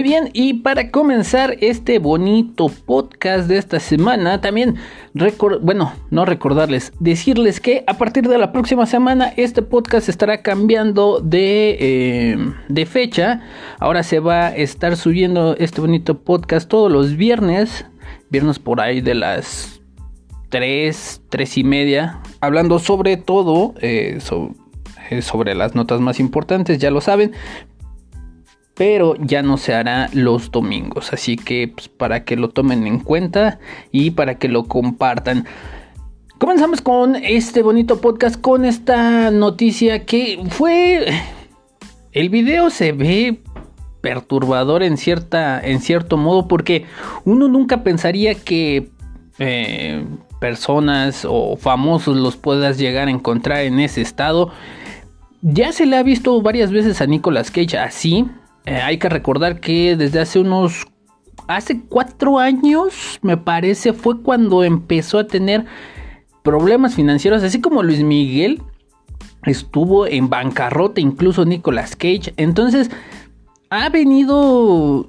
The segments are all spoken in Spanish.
Muy bien, y para comenzar este bonito podcast de esta semana, también, bueno, no recordarles, decirles que a partir de la próxima semana este podcast estará cambiando de, eh, de fecha. Ahora se va a estar subiendo este bonito podcast todos los viernes, viernes por ahí de las 3, 3 y media, hablando sobre todo, eh, eh, sobre las notas más importantes, ya lo saben, pero ya no se hará los domingos. Así que pues, para que lo tomen en cuenta y para que lo compartan. Comenzamos con este bonito podcast, con esta noticia que fue... El video se ve perturbador en, cierta, en cierto modo porque uno nunca pensaría que eh, personas o famosos los puedas llegar a encontrar en ese estado. Ya se le ha visto varias veces a Nicolas Cage así, eh, hay que recordar que desde hace unos... Hace cuatro años, me parece, fue cuando empezó a tener problemas financieros, así como Luis Miguel estuvo en bancarrota, incluso Nicolas Cage. Entonces, ha venido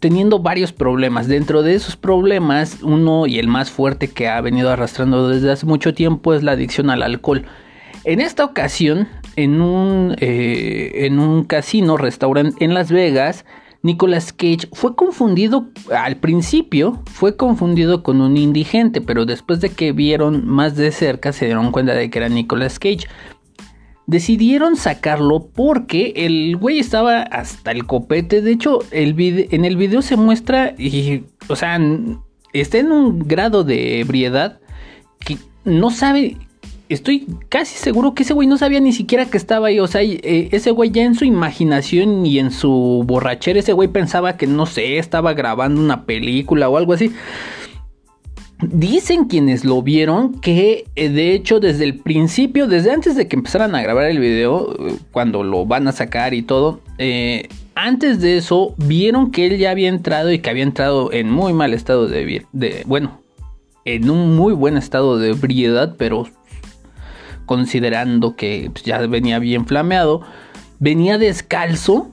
teniendo varios problemas. Dentro de esos problemas, uno y el más fuerte que ha venido arrastrando desde hace mucho tiempo es la adicción al alcohol. En esta ocasión, en un, eh, en un casino, restaurante en Las Vegas, Nicolas Cage fue confundido al principio, fue confundido con un indigente, pero después de que vieron más de cerca se dieron cuenta de que era Nicolas Cage. Decidieron sacarlo porque el güey estaba hasta el copete. De hecho, el en el video se muestra, y, o sea, está en un grado de ebriedad que no sabe estoy casi seguro que ese güey no sabía ni siquiera que estaba ahí. O sea, eh, ese güey ya en su imaginación y en su borrachera, ese güey pensaba que, no sé, estaba grabando una película o algo así. Dicen quienes lo vieron que eh, de hecho desde el principio, desde antes de que empezaran a grabar el video, eh, cuando lo van a sacar y todo, antes de eso vieron que él ya había entrado y que había entrado en muy mal estado de, de bueno, en un muy buen estado de ebriedad, pero considerando que pues, ya venía bien flameado, venía descalzo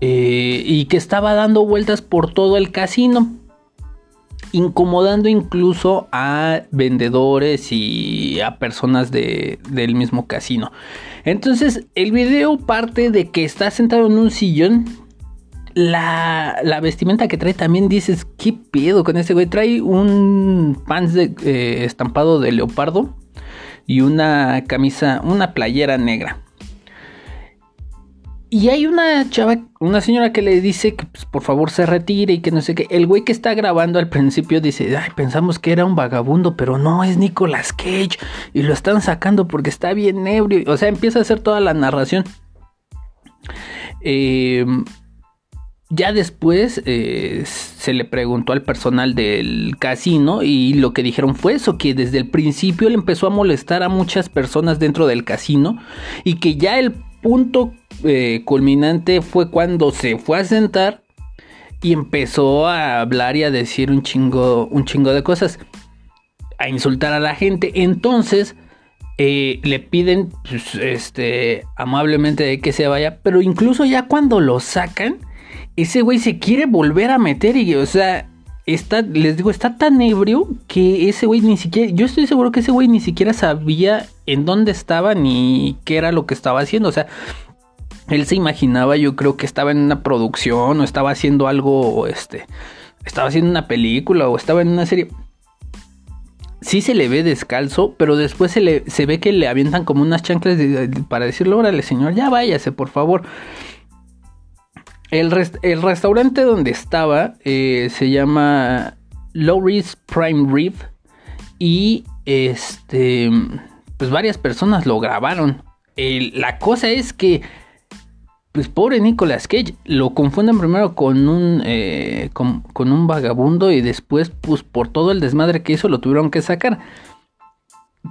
eh, y que estaba dando vueltas por todo el casino, incomodando incluso a vendedores y a personas del mismo casino. Entonces el video parte de que está sentado en un sillón. La, vestimenta que trae también dices, ¿qué pedo con ese güey? Trae un pants de, eh, estampado de leopardo y una camisa, una playera negra. Y hay una chava, una señora que le dice que pues, por favor se retire y que no sé qué. El güey que está grabando al principio dice, ay, pensamos que era un vagabundo, pero no, es Nicolas Cage. Y lo están sacando porque está bien ebrio. O sea, empieza a hacer toda la narración. Eh, ya después eh, se le preguntó al personal del casino y lo que dijeron fue eso, que desde el principio él empezó a molestar a muchas personas dentro del casino y que ya el punto eh, culminante fue cuando se fue a sentar y empezó a hablar y a decir un chingo, un chingo de cosas, a insultar a la gente. Entonces eh, le piden pues, este, amablemente que se vaya, pero incluso ya cuando lo sacan, ese güey se quiere volver a meter y, o sea, está, les digo, está tan ebrio que ese güey ni siquiera, yo estoy seguro que ese güey ni siquiera sabía en dónde estaba ni qué era lo que estaba haciendo, o sea, él se imaginaba, yo creo que estaba en una producción o estaba haciendo algo, este, estaba haciendo una película o estaba en una serie. Sí se le ve descalzo, pero después se, le, se ve que le avientan como unas chanclas para decirle, órale señor, ya váyase, por favor. El, restaurante donde estaba eh, se llama Lowry's Prime Rib y este pues varias personas lo grabaron. la cosa es que pues pobre Nicolas Cage lo confunden primero con un eh, con, un vagabundo y después pues por todo el desmadre que hizo lo tuvieron que sacar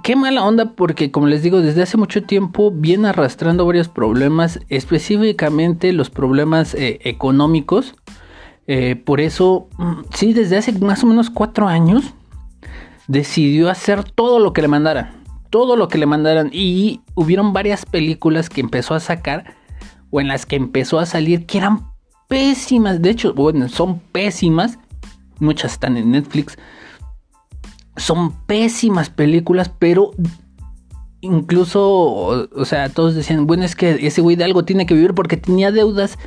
qué mala onda porque como les digo desde hace mucho tiempo viene arrastrando varios problemas específicamente los problemas eh, económicos eh, por eso mm, sí desde hace más o menos cuatro años decidió hacer todo lo que le mandaran todo lo que le mandaran y hubieron varias películas que empezó a sacar o en las que empezó a salir que eran pésimas. De hecho, bueno, son pésimas. Muchas están en Netflix. Son pésimas películas, pero incluso, o, sea, todos decían, bueno, es que ese güey de algo tiene que vivir porque tenía deudas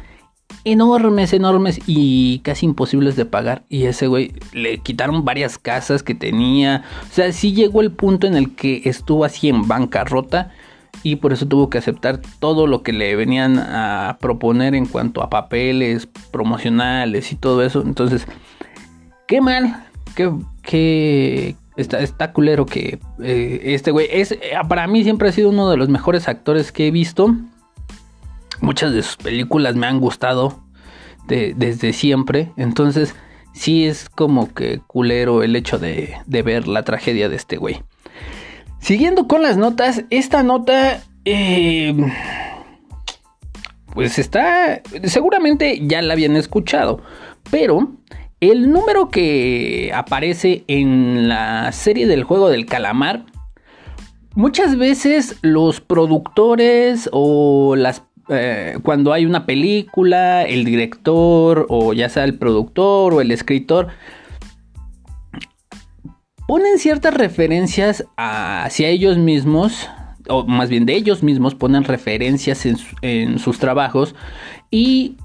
enormes, enormes y casi imposibles de pagar. Y ese güey le quitaron varias casas que tenía. O sea, sí llegó el punto en el que estuvo así en bancarrota y por eso tuvo que aceptar todo lo que le venían a proponer en cuanto a papeles promocionales y todo eso. Entonces, qué mal, qué, Está, está culero que eh, este güey es eh, para mí siempre ha sido uno de los mejores actores que he visto. Muchas de sus películas me han gustado desde siempre. Entonces sí es como que culero el hecho de, ver la tragedia de este güey. Siguiendo con las notas, esta nota eh, pues está seguramente ya la habían escuchado, pero el número que aparece en la serie del juego del calamar, muchas veces los productores o las eh, cuando hay una película, el director o ya sea el productor o el escritor ponen ciertas referencias hacia ellos mismos o más bien de ellos mismos ponen referencias en, en sus trabajos y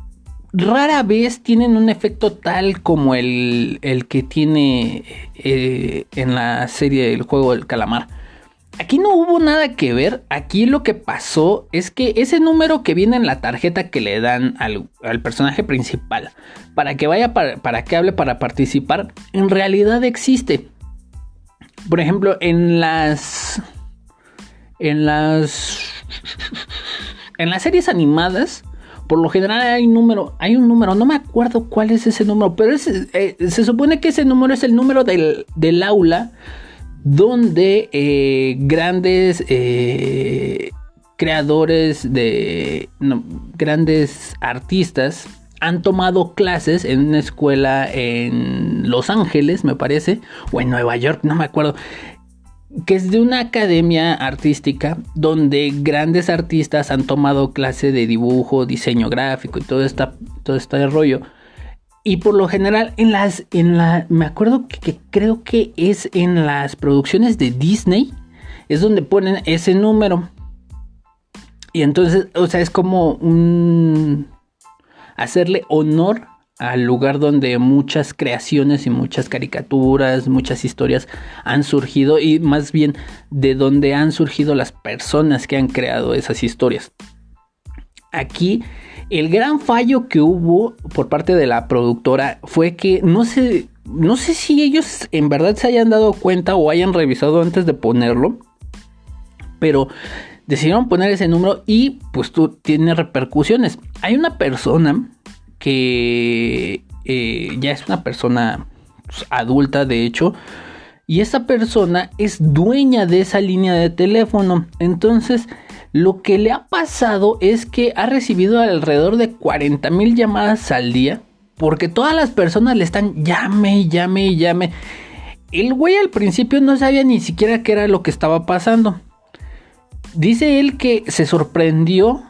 rara vez tienen un efecto tal como el, que tiene eh, en la serie del juego del calamar. Aquí no hubo nada que ver, aquí lo que pasó es que ese número que viene en la tarjeta que le dan al, personaje principal para que vaya para, para, que hable para participar, en realidad existe. Por ejemplo, en las... En las... En las series animadas, por lo general hay un número, hay un número, no me acuerdo cuál es ese número, pero eh, se supone que ese número es el número del, aula donde eh, grandes eh, creadores de grandes artistas han tomado clases en una escuela en Los Ángeles, me parece, o en Nueva York, no me acuerdo que es de una academia artística donde grandes artistas han tomado clase de dibujo, diseño gráfico y todo, esta, todo este rollo. Y por lo general en las, en la, me acuerdo que, creo que es en las producciones de Disney, es donde ponen ese número. Y entonces, o sea, es como un hacerle honor al lugar donde muchas creaciones y muchas caricaturas, muchas historias han surgido y más bien de donde han surgido las personas que han creado esas historias. Aquí el gran fallo que hubo por parte de la productora fue que no sé, no sé si ellos en verdad se hayan dado cuenta o hayan revisado antes de ponerlo, pero decidieron poner ese número y pues tú tiene repercusiones. Hay una persona que eh, ya es una persona pues, adulta, de hecho, y esa persona es dueña de esa línea de teléfono. Entonces, lo que le ha pasado es que ha recibido alrededor de 40 mil llamadas al día, porque todas las personas le están llame, llame, llame. El güey al principio no sabía ni siquiera qué era lo que estaba pasando. Dice él que se sorprendió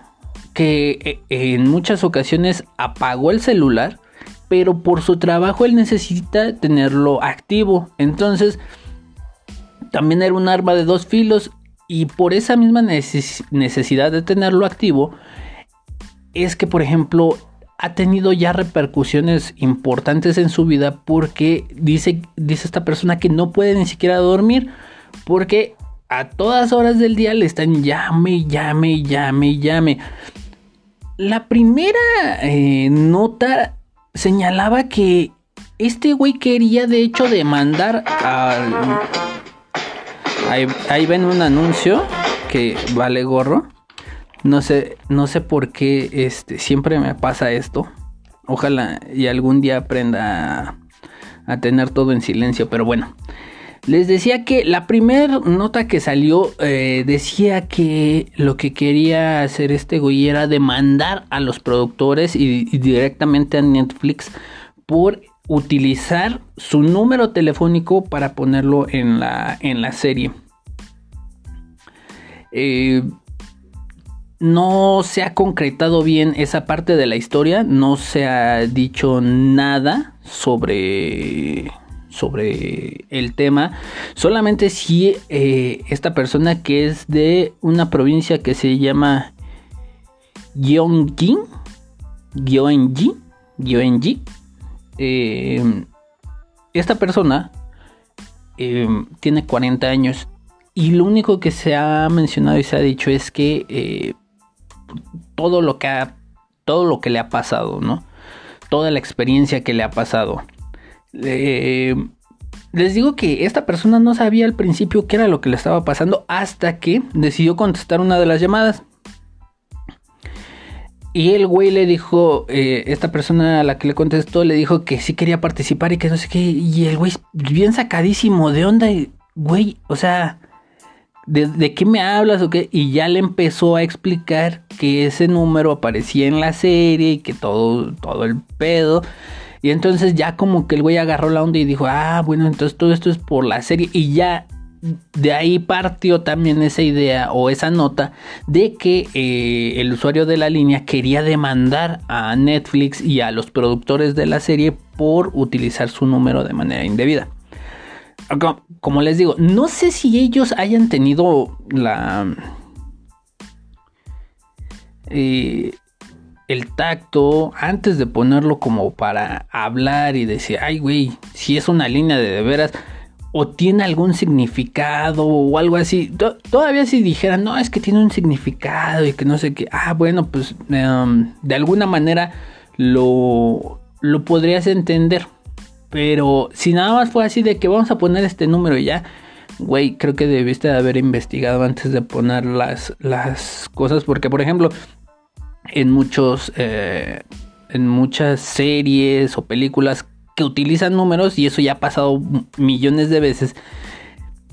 que eh, en muchas ocasiones apagó el celular, pero por su trabajo él necesita tenerlo activo. Entonces, también era un arma de dos filos y por esa misma necesidad de tenerlo activo, es que, por ejemplo, ha tenido ya repercusiones importantes en su vida porque dice, dice esta persona que no puede ni siquiera dormir porque a todas horas del día le están llame, llame, llame, llame. La primera eh, nota señalaba que este güey quería de hecho demandar al... Ahí, ven un anuncio que vale gorro. No sé, no sé por qué este, siempre me pasa esto. Ojalá y algún día aprenda a tener todo en silencio, pero bueno. Les decía que la primera nota que salió eh, decía que lo que quería hacer este güey era demandar a los productores y, directamente a Netflix por utilizar su número telefónico para ponerlo en la, en la serie. Eh, no se ha concretado bien esa parte de la historia, no se ha dicho nada sobre sobre el tema, solamente si eh, esta persona que es de una provincia que se llama Gyeonggi, Gyeonggi, Gyeonggi, eh, esta persona eh, tiene 40 años y lo único que se ha mencionado y se ha dicho es que todo lo que ha, todo lo que le ha pasado, ¿no? Toda la experiencia que le ha pasado eh, les digo que esta persona no sabía al principio qué era lo que le estaba pasando hasta que decidió contestar una de las llamadas. Y el güey le dijo, eh, esta persona a la que le contestó le dijo que sí quería participar y que no sé qué. Y el güey bien sacadísimo de onda, güey, o sea, ¿de, ¿de, qué me hablas o qué? Y ya le empezó a explicar que ese número aparecía en la serie y que todo, todo el pedo. Y entonces ya como que el güey agarró la onda y dijo, ah, bueno, entonces todo esto es por la serie. Y ya de ahí partió también esa idea o esa nota de que eh, el usuario de la línea quería demandar a Netflix y a los productores de la serie por utilizar su número de manera indebida. Como les digo, no sé si ellos hayan tenido la... Eh, el tacto antes de ponerlo como para hablar y decir, ay güey, si es una línea de de veras o tiene algún significado o algo así. Todavía si dijeran, no, es que tiene un significado y que no sé qué, ah, bueno, pues em, de alguna manera lo, lo podrías entender. Pero si nada más fue así de que vamos a poner este número y ya, güey, creo que debiste de haber investigado antes de poner las, las cosas. Porque, por ejemplo, en muchos eh, en muchas series o películas que utilizan números y eso ya ha pasado millones de veces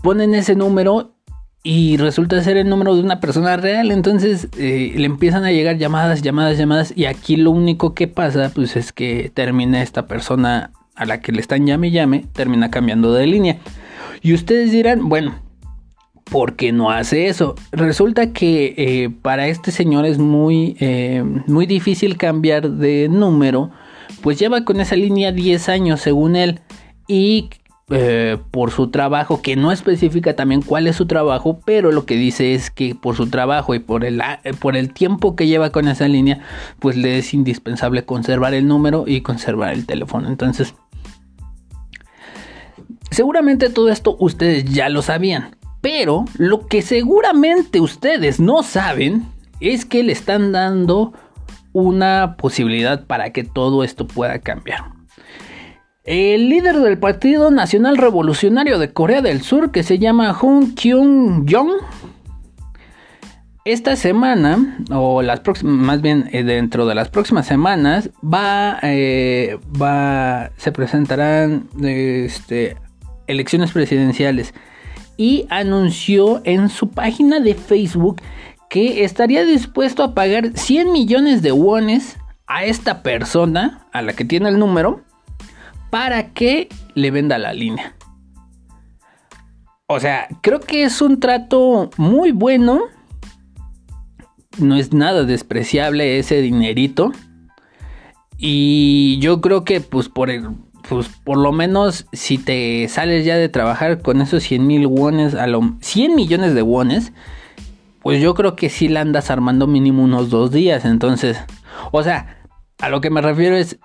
ponen ese número y resulta ser el número de una persona real. Entonces eh, le empiezan a llegar llamadas llamadas llamadas y aquí lo único que pasa pues es que termina esta persona a la que le están llame llame termina cambiando de línea. Y ustedes dirán bueno ¿por qué no hace eso? Resulta que eh, para este señor es muy, eh, muy difícil cambiar de número, pues lleva con esa línea 10 años según él y eh, por su trabajo, que no especifica también cuál es su trabajo, pero lo que dice es que por su trabajo y por el, por el tiempo que lleva con esa línea, pues le es indispensable conservar el número y conservar el teléfono. Entonces, seguramente todo esto ustedes ya lo sabían. Pero lo que seguramente ustedes no saben es que le están dando una posibilidad para que todo esto pueda cambiar. El líder del Partido Nacional Revolucionario de Corea del Sur, que se llama Hun Kyung-jong, esta semana, o las próximas, más bien eh, dentro de las próximas semanas, va, eh, va se presentarán este, elecciones presidenciales y anunció en su página de Facebook que estaría dispuesto a pagar 100 millones de wones a esta persona, a la que tiene el número, para que le venda la línea. O sea, creo que es un trato muy bueno. No es nada despreciable ese dinerito. Y yo creo que pues por el, pues por lo menos si te sales ya de trabajar con esos 100 mil wones, a lo 100 millones de wones, pues yo creo que sí la andas armando mínimo unos dos días. Entonces, o sea, a lo que me refiero es,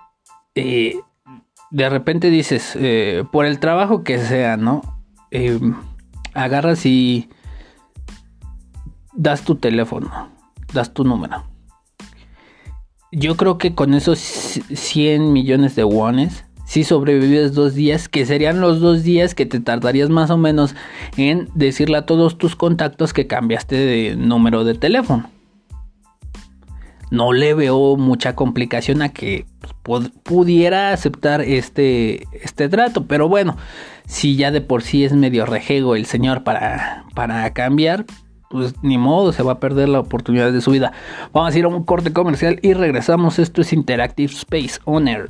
eh, de repente dices, eh, por el trabajo que sea, ¿no? Eh, agarras y das tu teléfono, das tu número. Yo creo que con esos 100 millones de wones si sobrevives dos días, que serían los dos días que te tardarías más o menos en decirle a todos tus contactos que cambiaste de número de teléfono. No le veo mucha complicación a que pudiera aceptar este, este trato, pero bueno, si ya de por sí es medio rejego el señor para, para cambiar, pues ni modo, se va a perder la oportunidad de su vida. Vamos a ir a un corte comercial y regresamos. Esto es Interactive Space Owner.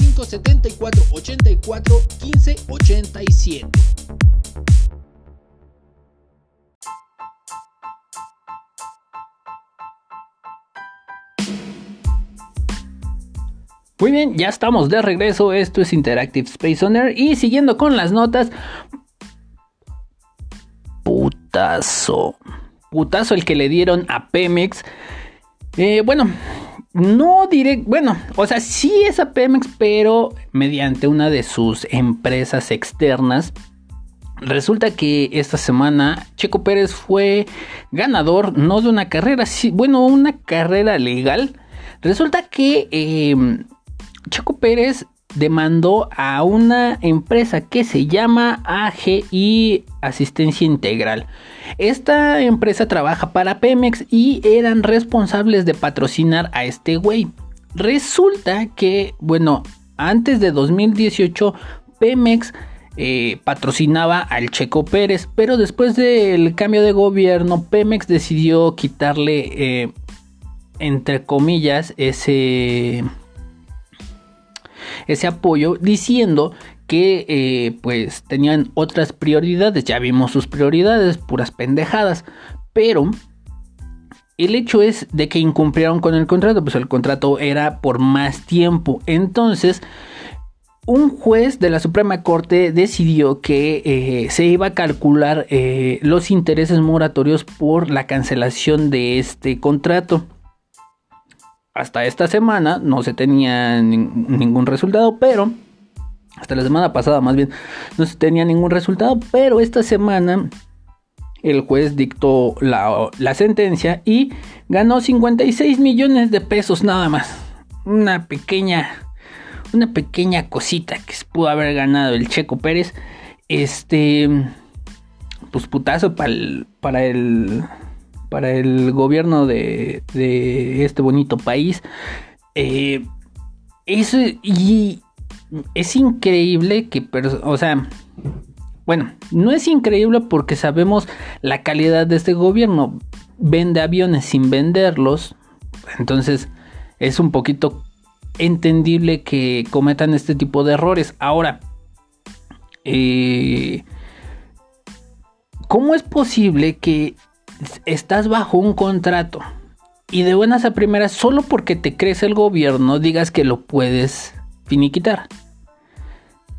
74 84 15 87. Muy bien, ya estamos de regreso. Esto es Interactive Space Owner. Y siguiendo con las notas. Putazo. Putazo el que le dieron a Pemex. Eh, bueno, no diré. Bueno, o sea, sí es a Pemex, pero mediante una de sus empresas externas. Resulta que esta semana Checo Pérez fue ganador, no de una carrera, sí, bueno, una carrera legal. Resulta que eh, Checo Pérez demandó a una empresa que se llama AGI Asistencia Integral. Esta empresa trabaja para Pemex y eran responsables de patrocinar a este güey. Resulta que, bueno, antes de 2018 Pemex eh, patrocinaba al Checo Pérez, pero después del cambio de gobierno Pemex decidió quitarle, eh, entre comillas, ese ese apoyo diciendo que eh, pues tenían otras prioridades, ya vimos sus prioridades, puras pendejadas, pero el hecho es de que incumplieron con el contrato, pues el contrato era por más tiempo, entonces un juez de la Suprema Corte decidió que eh, se iba a calcular eh, los intereses moratorios por la cancelación de este contrato hasta esta semana no se tenía ningún resultado, pero hasta la semana pasada más bien no se tenía ningún resultado, pero esta semana el juez dictó la, la sentencia y ganó 56 millones de pesos nada más. Una pequeña, una pequeña cosita que pudo haber ganado el Checo Pérez. Este, pues putazo para el, para el para el gobierno de, este bonito país. Eh, eso, y es increíble que, o sea, bueno, no es increíble porque sabemos la calidad de este gobierno. Vende aviones sin venderlos. Entonces es un poquito entendible que cometan este tipo de errores. Ahora, eh, ¿cómo es posible que estás bajo un contrato y de buenas a primeras, solo porque te crece el gobierno, digas que lo puedes finiquitar.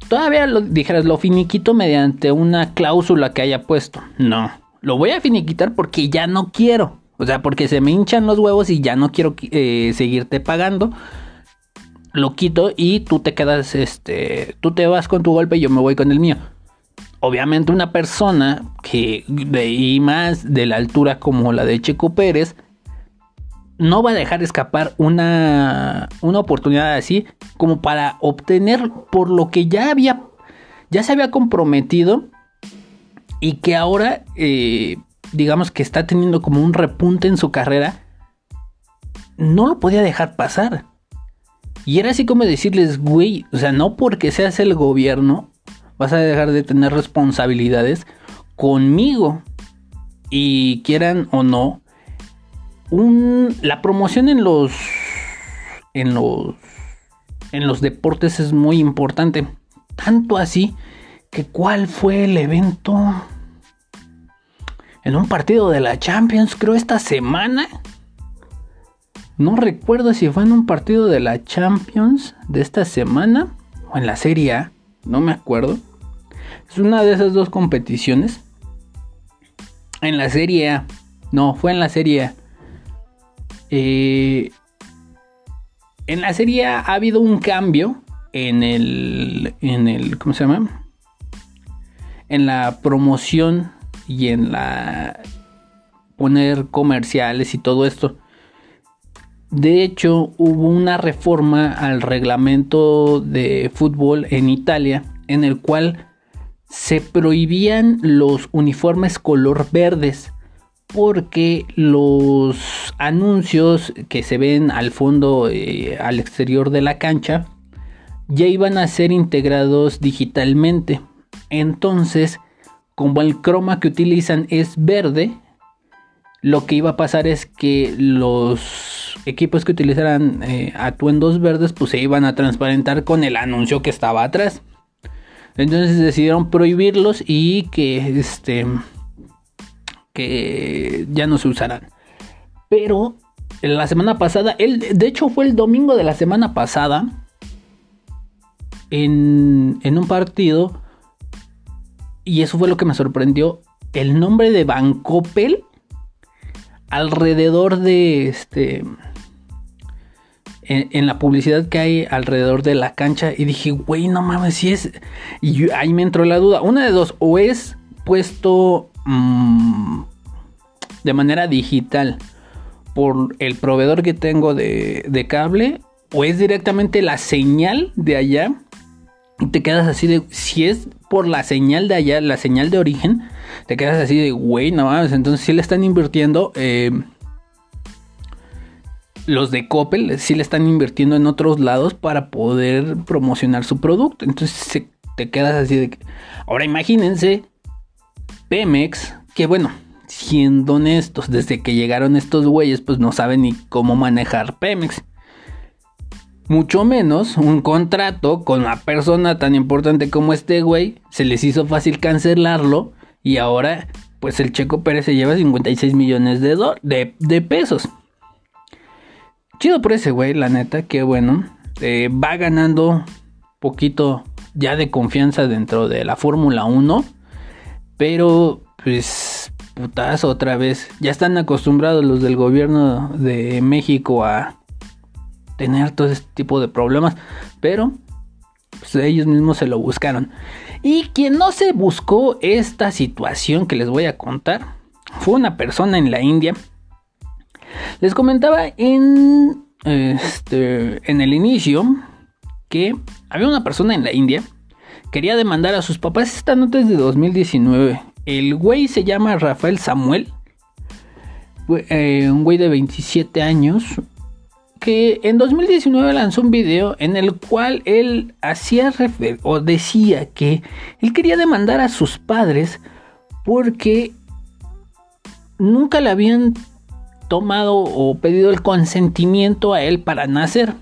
Todavía lo dijeras, lo finiquito mediante una cláusula que haya puesto. No, lo voy a finiquitar porque ya no quiero. O sea, porque se me hinchan los huevos y ya no quiero eh, seguirte pagando. Lo quito y tú te quedas, este, tú te vas con tu golpe y yo me voy con el mío obviamente una persona que de y más de la altura como la de Checo Pérez no va a dejar escapar una, una oportunidad así como para obtener por lo que ya había ya se había comprometido y que ahora eh, digamos que está teniendo como un repunte en su carrera no lo podía dejar pasar. Y era así como decirles güey o sea no porque seas el gobierno vas a dejar de tener responsabilidades conmigo. Y quieran o no, la promoción en los, en los, en los deportes es muy importante. Tanto así que cuál fue el evento en un partido de la Champions, creo esta semana. No recuerdo si fue en un partido de la Champions de esta semana o en la Serie A, no me acuerdo. Es una de esas dos competiciones. En la Serie A. No, fue en la Serie A. Eh, en la Serie A ha habido un cambio en el, en el, ¿cómo se llama? En la promoción y en la poner comerciales y todo esto. De hecho, hubo una reforma al reglamento de fútbol en Italia en el cual se prohibían los uniformes color verdes porque los anuncios que se ven al fondo, eh, al exterior de la cancha, ya iban a ser integrados digitalmente. Entonces, como el croma que utilizan es verde, lo que iba a pasar es que los equipos que utilizaran eh, atuendos verdes pues se iban a transparentar con el anuncio que estaba atrás. Entonces decidieron prohibirlos y que este que ya no se usarán. Pero la semana pasada, el, de hecho fue el domingo de la semana pasada, en, en un partido, y eso fue lo que me sorprendió, el nombre de Bancopel alrededor de este en, la publicidad que hay alrededor de la cancha y dije, güey, no mames, si es. Y ahí me entró la duda. Una de dos, o es puesto mm, de manera digital por el proveedor que tengo de, cable, o es directamente la señal de allá. Y te quedas así de. Si es por la señal de allá, la señal de origen, te quedas así de, güey, no mames. Entonces, si le están invirtiendo. Eh, los de Coppel sí le están invirtiendo en otros lados para poder promocionar su producto. Entonces te quedas así de... Ahora imagínense Pemex, que bueno, siendo honestos, desde que llegaron estos güeyes, pues no saben ni cómo manejar Pemex. Mucho menos un contrato con una persona tan importante como este güey. Se les hizo fácil cancelarlo. Y ahora, pues el Checo Pérez se lleva 56 millones de pesos. Chido por ese güey, la neta, que bueno. Eh, va ganando poquito ya de confianza dentro de la Fórmula 1. Pero, pues, putazo otra vez. Ya están acostumbrados los del gobierno de México a tener todo este tipo de problemas. Pero, pues, ellos mismos se lo buscaron. Y quien no se buscó esta situación que les voy a contar fue una persona en la India les comentaba en, este, en el inicio que había una persona en la India quería demandar a sus papás. Esta nota es de 2019. El güey se llama Rafael Samuel. Eh, un güey de 27 años. Que en 2019 lanzó un video en el cual él hacía refer o decía que él quería demandar a sus padres porque nunca le habían tomado o pedido el consentimiento a él para nacer.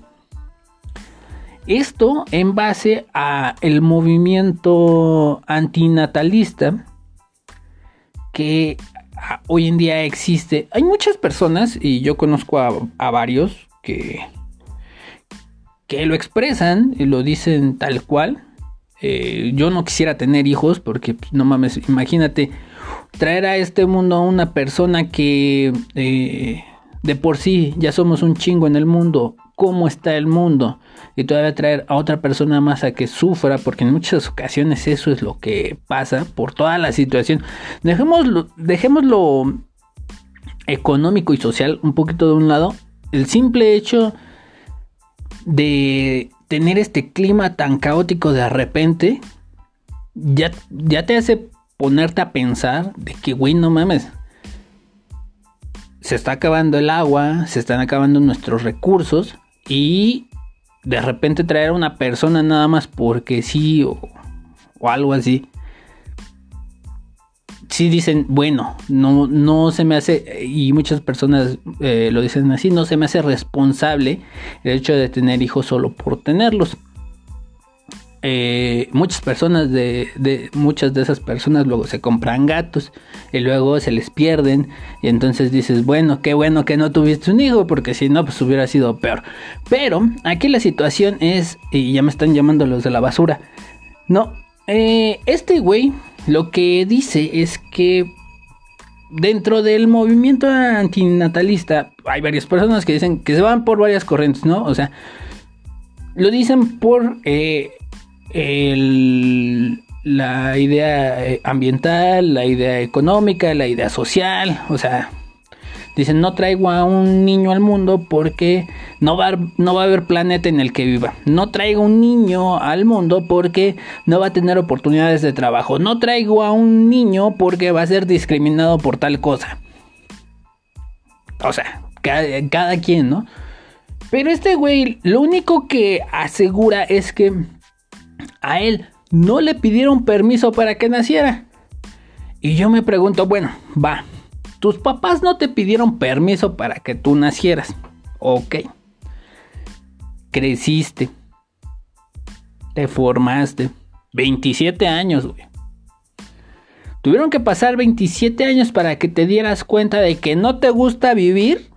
Esto en base a el movimiento antinatalista que hoy en día existe. Hay muchas personas, y yo conozco a, varios, que, que lo expresan y lo dicen tal cual. Eh, yo no quisiera tener hijos porque, pues, no mames, imagínate traer a este mundo a una persona que eh, de por sí ya somos un chingo en el mundo, cómo está el mundo, y todavía traer a otra persona más a que sufra, porque en muchas ocasiones eso es lo que pasa por toda la situación. Dejémoslo, dejémoslo económico y social un poquito de un lado. El simple hecho de tener este clima tan caótico de repente ya, ya te hace ponerte a pensar de que, güey, no mames. Se está acabando el agua, se están acabando nuestros recursos y de repente traer a una persona nada más porque sí o, algo así. Sí dicen, bueno, no, no se me hace, y muchas personas eh, lo dicen así, no se me hace responsable el hecho de tener hijos solo por tenerlos. Eh, muchas personas de, muchas de esas personas luego se compran gatos y luego se les pierden. Y entonces dices bueno qué bueno que no tuviste un hijo porque si no pues hubiera sido peor. Pero aquí la situación es y ya me están llamando los de la basura. No eh, este güey lo que dice es que dentro del movimiento antinatalista hay varias personas que dicen que se van por varias corrientes no o sea lo dicen por eh, la idea eh, ambiental, la idea económica, la idea social, o sea, Dicen, no traigo a un niño al mundo porque no va, no va a haber planeta en el que viva. No traigo un niño al mundo porque no va a tener oportunidades de trabajo. No traigo a un niño porque va a ser discriminado por tal cosa. O sea, cada, quien, ¿no? Pero este güey, lo único que asegura es que a él no le pidieron permiso para que naciera. Y yo me pregunto, bueno, va, tus papás no te pidieron permiso para que tú nacieras. Ok. Creciste. Te formaste. 27 años, güey. Tuvieron que pasar 27 años para que te dieras cuenta de que no te gusta vivir.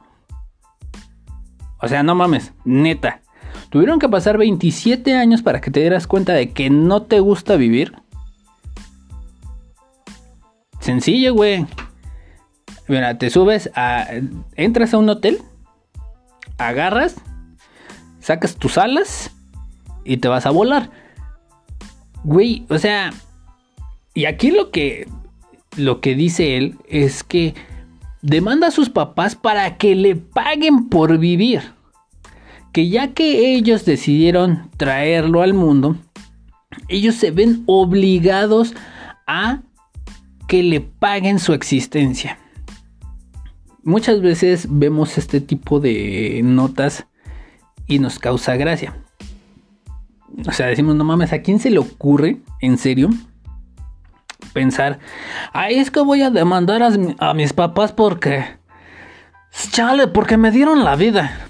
O sea, no mames, neta. Tuvieron que pasar 27 años para que te dieras cuenta de que no te gusta vivir. Sencillo, güey. Mira, te subes a. Entras a un hotel, agarras, sacas tus alas y te vas a volar. Güey, o sea, y aquí lo que, lo que dice él es que demanda a sus papás para que le paguen por vivir. Que ya que ellos decidieron traerlo al mundo, ellos se ven obligados a que le paguen su existencia. Muchas veces vemos este tipo de notas y nos causa gracia. O sea, decimos, no mames, ¿a quién se le ocurre, en serio, pensar, ay, es que voy a demandar a, mis papás porque, chale, porque me dieron la vida.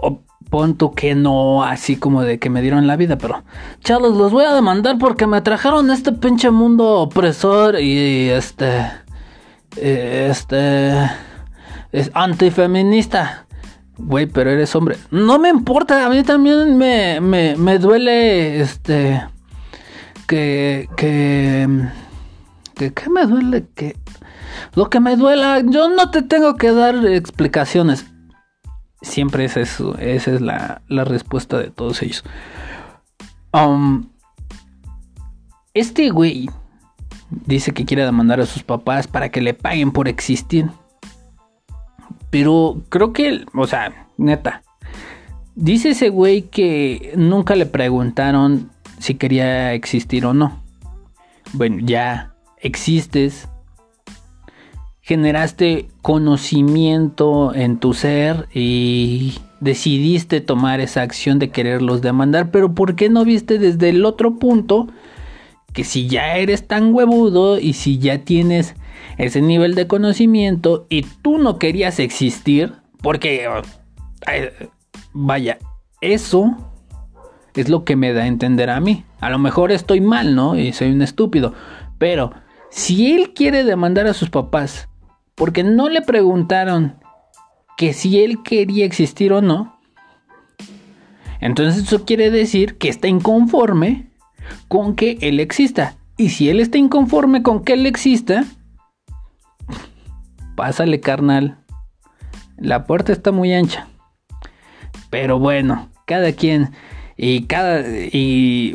O punto que no, así como de que me dieron la vida, pero, chale, los voy a demandar porque me trajeron este pinche mundo opresor y este, este, es antifeminista. Güey, pero eres hombre. No me importa, a mí también me, me, me duele, este que, que, que, ¿qué me duele? Que lo que me duela, yo no te tengo que dar explicaciones. Siempre es esa es la, la respuesta de todos ellos. Um, este güey dice que quiere demandar a sus papás para que le paguen por existir. Pero creo que, o sea, neta, dice ese güey que nunca le preguntaron si quería existir o no. Bueno, ya existes, generaste conocimiento en tu ser y decidiste tomar esa acción de quererlos demandar, pero ¿por qué no viste desde el otro punto que si ya eres tan huevudo y si ya tienes ese nivel de conocimiento y tú no querías existir, porque vaya, eso es lo que me da a entender a mí. A lo mejor estoy mal, ¿no? Y soy un estúpido. Pero si él quiere demandar a sus papás porque no le preguntaron que si él quería existir o no, entonces eso quiere decir que está inconforme con que él exista. Y si él está inconforme con que él exista, pásale carnal. La puerta está muy ancha. Pero bueno, cada quien y cada. Y.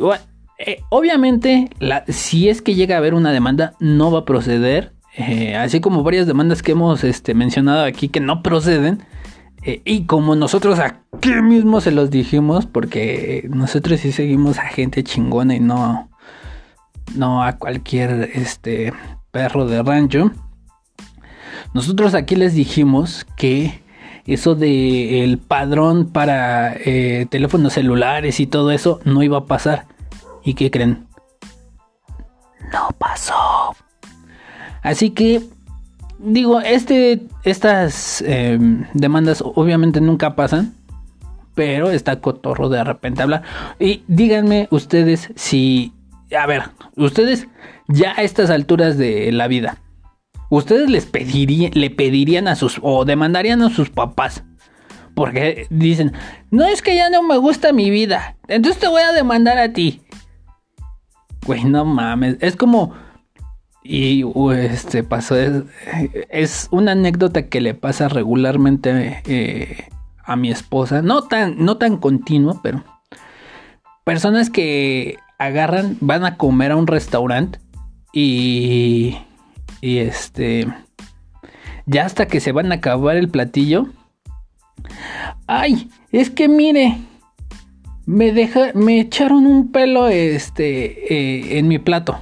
Eh, obviamente, si es que llega a haber una demanda, no va a proceder. Eh, así como varias demandas que hemos este, mencionado aquí que no proceden. Eh, y como nosotros aquí mismo se los dijimos, porque nosotros sí seguimos a gente chingona y no, no a cualquier este, perro de rancho. Nosotros aquí les dijimos que eso de padrón para eh, teléfonos celulares y todo eso no iba a pasar. ¿Y qué creen? No pasó. Así que digo, este, estas em, demandas obviamente nunca pasan. Pero está cotorro de repente hablar. Y díganme ustedes si. A ver, ustedes ya a estas alturas de la vida ustedes les pedirían, le pedirían a sus, o demandarían a sus papás. Porque dicen, no es que ya no me gusta mi vida, entonces te voy a demandar a ti. Güey, no mames, es como... Y este pasó, es, una anécdota que le pasa regularmente eh, a mi esposa, no tan, no tan pero personas que agarran, van a comer a un restaurante y y este. ya hasta que se van a acabar el platillo. Ay, es que mire, me deja, me echaron un pelo este eh, en mi plato.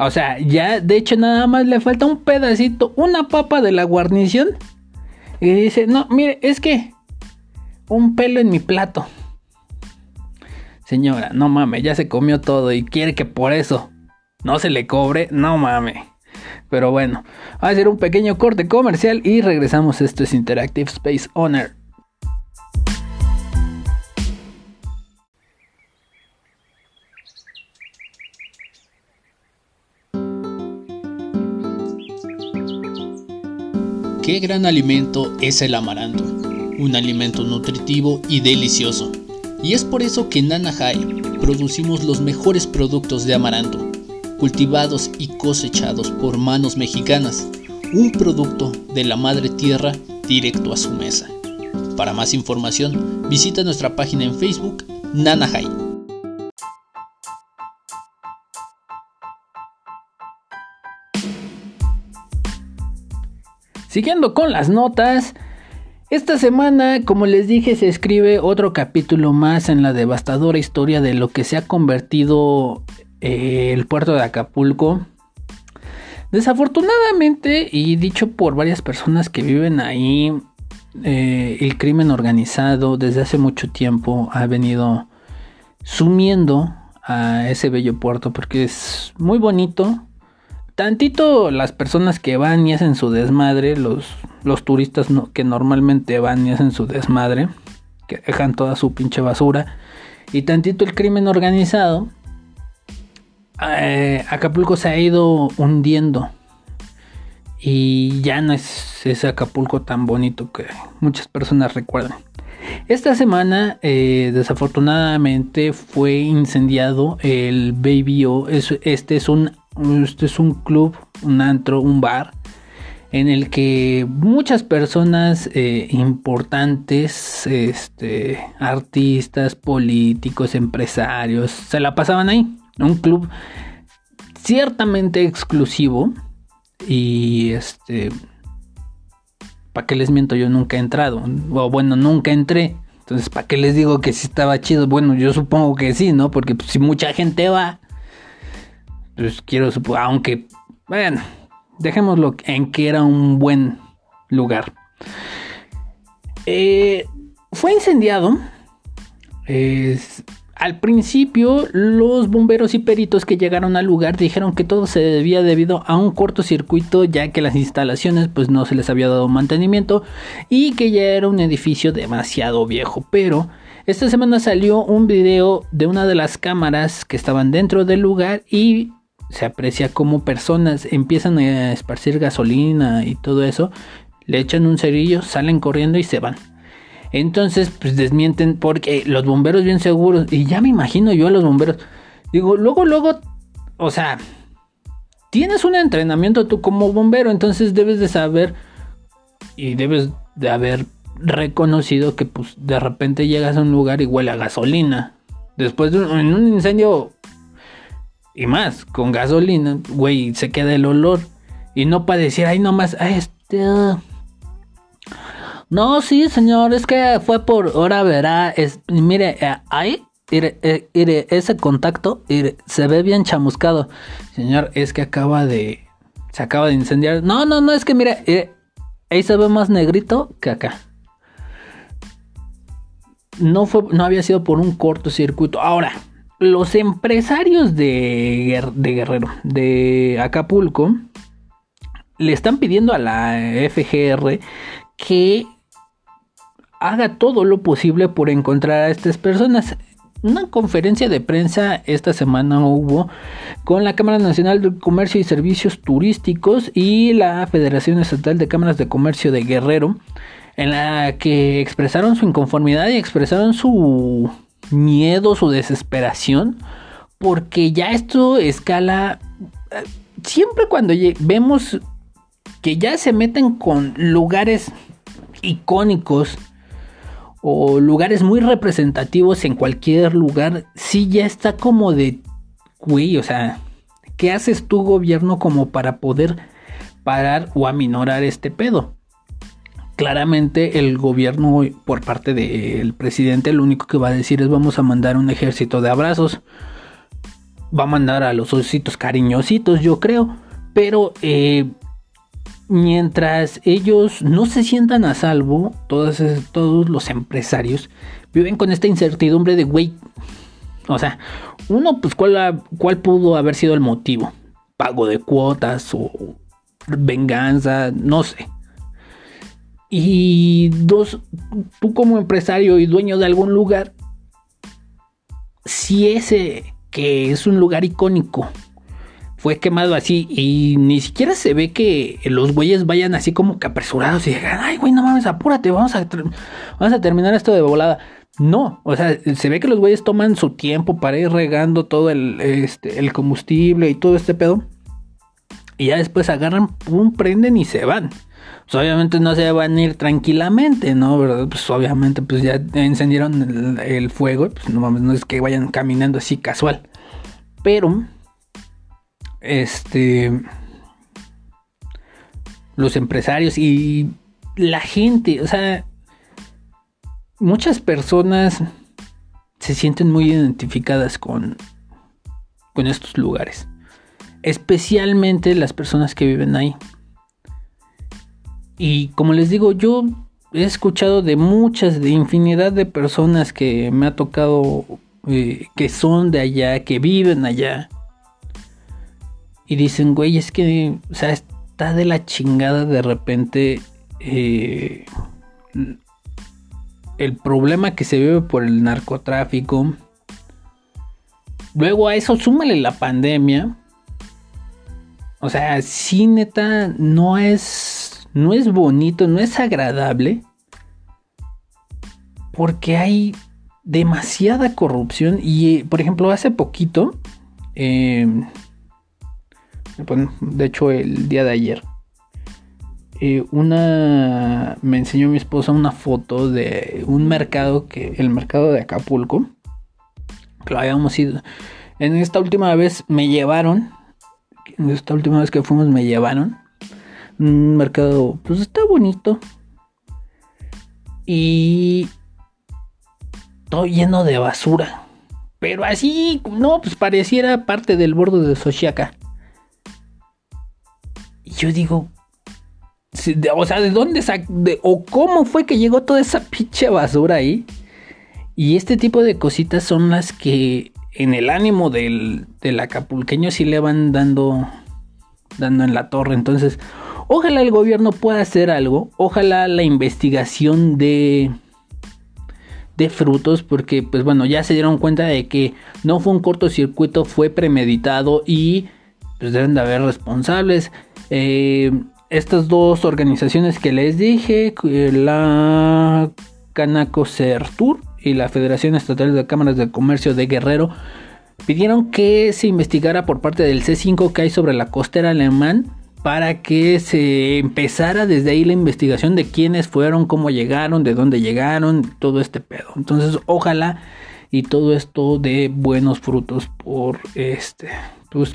O sea, ya de hecho nada más le falta un pedacito, una papa de la guarnición. Y dice, no, mire, es que un pelo en mi plato. Señora, no mames, ya se comió todo y quiere que por eso no se le cobre, no mames. Pero bueno, va a hacer un pequeño corte comercial y regresamos. Esto es Interactive Space Owner. Qué gran alimento es el amaranto, un alimento nutritivo y delicioso. Y es por eso que en Nanahai producimos los mejores productos de amaranto, cultivados y cosechados por manos mexicanas, un producto de la madre tierra directo a su mesa. Para más información, visita nuestra página en Facebook, Nanahai. Siguiendo con las notas, esta semana, como les dije, se escribe otro capítulo más en la devastadora historia de lo que se ha convertido eh, el puerto de Acapulco. Desafortunadamente, y dicho por varias personas que viven ahí, eh, el crimen organizado desde hace mucho tiempo ha venido sumiendo a ese bello puerto porque es muy bonito, tantito las personas que van y hacen su desmadre, los, los turistas que normalmente van y hacen su desmadre, que dejan toda su pinche basura, y tantito el crimen organizado, eh, Acapulco se ha ido hundiendo. Y ya no es ese Acapulco tan bonito que muchas personas recuerdan. Esta semana, eh, desafortunadamente, fue incendiado el Baby O. este es un este es un club, un antro, un bar en el que muchas personas eh, importantes, este, artistas, políticos, empresarios, se la pasaban ahí. Un club ciertamente exclusivo y este, ¿para qué les miento? Yo nunca he entrado, o bueno, nunca entré. Entonces, ¿para qué les digo que sí estaba chido? Bueno, yo supongo que sí, ¿no? Porque pues, si mucha gente va, quiero aunque, bueno, dejémoslo en que era un buen lugar. Eh, fue incendiado. al principio, los bomberos y peritos que llegaron al lugar dijeron que todo se debía debido a un cortocircuito, ya que las instalaciones pues no se les había dado mantenimiento y que ya era un edificio demasiado viejo. Pero esta semana salió un video de una de las cámaras que estaban dentro del lugar y se aprecia como personas empiezan a esparcir gasolina y todo eso, le echan un cerillo, salen corriendo y se van. Entonces, pues desmienten porque los bomberos bien seguros, y ya me imagino yo a los bomberos, digo, luego, luego, o sea, tienes un entrenamiento tú como bombero, entonces debes de saber y debes de haber reconocido que pues de repente llegas a un lugar y huele a gasolina. Después de en un incendio y más, con gasolina, güey, se queda el olor. Y no para decir, ay, nomás, ay, este. No, sí, señor, es que fue por hora verá. Es, mire, eh, ahí, eh, ese contacto se ve bien chamuscado. Señor, es que acaba de. Se acaba de incendiar. No, no, no, es que mire, ahí se ve más negrito que acá. No, fue, no había sido por un cortocircuito. Ahora, los empresarios de, Guerrero, de Acapulco, le están pidiendo a la FGR que haga todo lo posible por encontrar a estas personas. Una conferencia de prensa esta semana hubo con la Cámara Nacional de Comercio y Servicios Turísticos y la Federación Estatal de Cámaras de Comercio de Guerrero, en la que expresaron su inconformidad y expresaron su miedo, su desesperación, porque ya esto escala, eh, siempre cuando vemos que ya se meten con lugares icónicos o lugares muy representativos en cualquier lugar, sí ya está como de, güey, o sea, ¿qué haces tu gobierno como para poder parar o aminorar este pedo. Claramente el gobierno por parte del presidente lo único que va a decir es vamos a mandar un ejército de abrazos. Va a mandar a los ositos cariñositos, yo creo. Pero eh, mientras ellos no se sientan a salvo, todos, los empresarios viven con esta incertidumbre de, güey, o sea, uno, pues, ¿cuál, ¿cuál pudo haber sido el motivo? Pago de cuotas o venganza, no sé. Y dos, tú como empresario y dueño de algún lugar, si ese que es un lugar icónico fue quemado así y ni siquiera se ve que los güeyes vayan así como que apresurados y digan, ay güey, no mames, apúrate, vamos a, vamos a terminar esto de volada. No, o sea, se ve que los güeyes toman su tiempo para ir regando todo el, este, el combustible y todo este pedo. Y ya después agarran, pum, prenden y se van. Pues obviamente no se van a ir tranquilamente, ¿no? ¿Verdad? Pues obviamente pues ya encendieron el, fuego. Pues no no es que vayan caminando así casual. Pero este, los empresarios y la gente, o sea, muchas personas se sienten muy identificadas con, con estos lugares, especialmente las personas que viven ahí. Y como les digo, yo he escuchado de muchas, de infinidad de personas que me ha tocado, eh, que son de allá, que viven allá y dicen, güey, es que, o sea, está de la chingada de repente eh, el problema que se vive por el narcotráfico. Luego a eso súmale la pandemia. O sea, sí, neta, no es, no es bonito, no es agradable. Porque hay demasiada corrupción. Y, por ejemplo, hace poquito, eh, de hecho el día de ayer, eh, una me enseñó mi esposa una foto de un mercado que el mercado de Acapulco lo habíamos ido en esta última vez me llevaron en esta última vez que fuimos me llevaron un mercado pues está bonito y todo lleno de basura pero así no pues pareciera parte del borde de Sochiaca yo digo, o sea, ¿de dónde o cómo fue que llegó toda esa pinche basura ahí? Y este tipo de cositas son las que en el ánimo del, del acapulqueño sí le van dando, dando en la torre. Entonces, ojalá el gobierno pueda hacer algo. Ojalá la investigación de, de frutos, porque pues bueno, ya se dieron cuenta de que no fue un cortocircuito, fue premeditado y pues deben de haber responsables. Eh, estas dos organizaciones que les dije, la Canaco Tour y la Federación Estatal de Cámaras de Comercio de Guerrero, pidieron que se investigara por parte del C5 que hay sobre la costera alemán para que se empezara desde ahí la investigación de quiénes fueron, cómo llegaron, de dónde llegaron, todo este pedo. Entonces, ojalá y todo esto dé buenos frutos por este, pues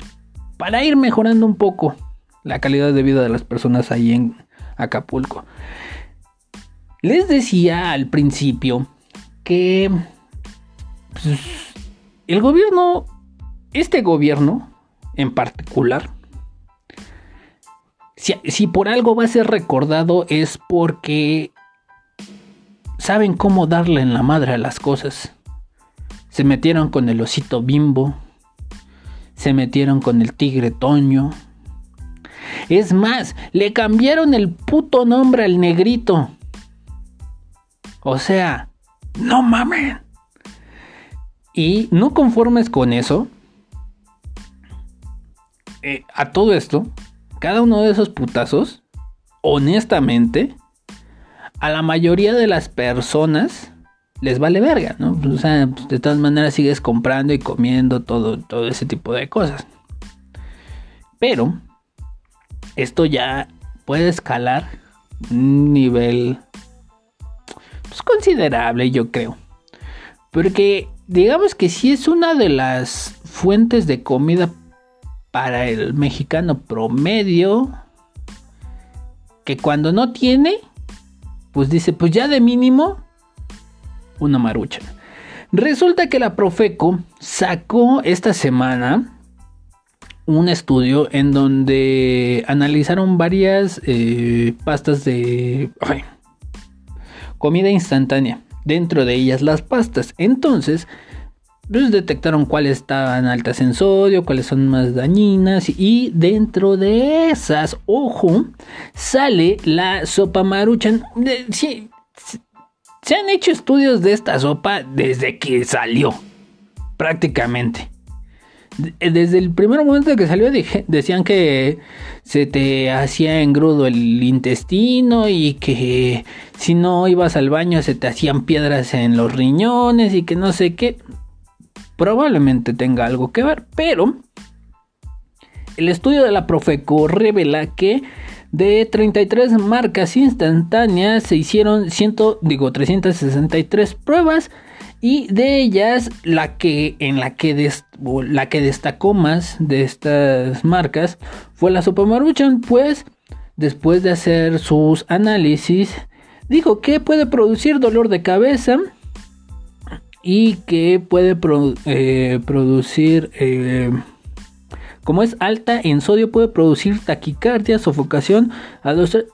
para ir mejorando un poco la calidad de vida de las personas ahí en Acapulco. Les decía al principio que pues, el gobierno, este gobierno en particular, si, por algo va a ser recordado es porque saben cómo darle en la madre a las cosas. Se metieron con el osito bimbo, se metieron con el tigre Toño, es más, le cambiaron el puto nombre al negrito. O sea, no mamen. Y no conformes con eso, eh, a todo esto, cada uno de esos putazos, honestamente, a la mayoría de las personas les vale verga, ¿no? O sea, pues, de todas maneras sigues comprando y comiendo todo, todo ese tipo de cosas. Pero esto ya puede escalar un nivel pues, considerable, yo creo. Porque digamos que si es una de las fuentes de comida para el mexicano promedio. que cuando no tiene, pues dice, pues ya de mínimo, una marucha. Resulta que la Profeco sacó esta semana un estudio en donde analizaron varias eh, pastas de comida instantánea. Dentro de ellas las pastas. Entonces, pues detectaron cuáles estaban altas en sodio, cuáles son más dañinas. Y dentro de esas, ojo, sale la sopa maruchan. se han hecho estudios de esta sopa desde que salió. Prácticamente. Eh, desde el primer momento que salió decían que se te hacía engrudo el intestino y que si no ibas al baño se te hacían piedras en los riñones y que no sé qué. Probablemente tenga algo que ver, pero el estudio de la Profeco revela que de 33 marcas instantáneas se hicieron 100, digo 363 pruebas y de ellas, la que, en la que, la que destacó más de estas marcas fue la Sopa Maruchan, pues después de hacer sus análisis, dijo que puede producir dolor de cabeza y que puede eh, producir eh, como es alta en sodio puede producir taquicardia, sofocación,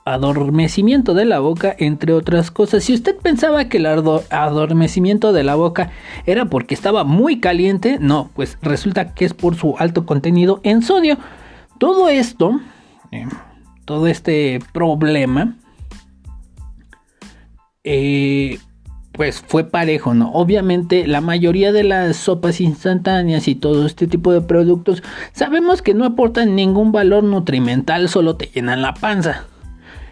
adormecimiento de la boca, entre otras cosas. Si usted pensaba que el adormecimiento de la boca era porque estaba muy caliente, no, pues resulta que es por su alto contenido en sodio. Todo esto, eh, todo este problema, eh, pues fue parejo, ¿no? Obviamente la mayoría de las sopas instantáneas y todo este tipo de productos sabemos que no aportan ningún valor nutrimental, solo te llenan la panza.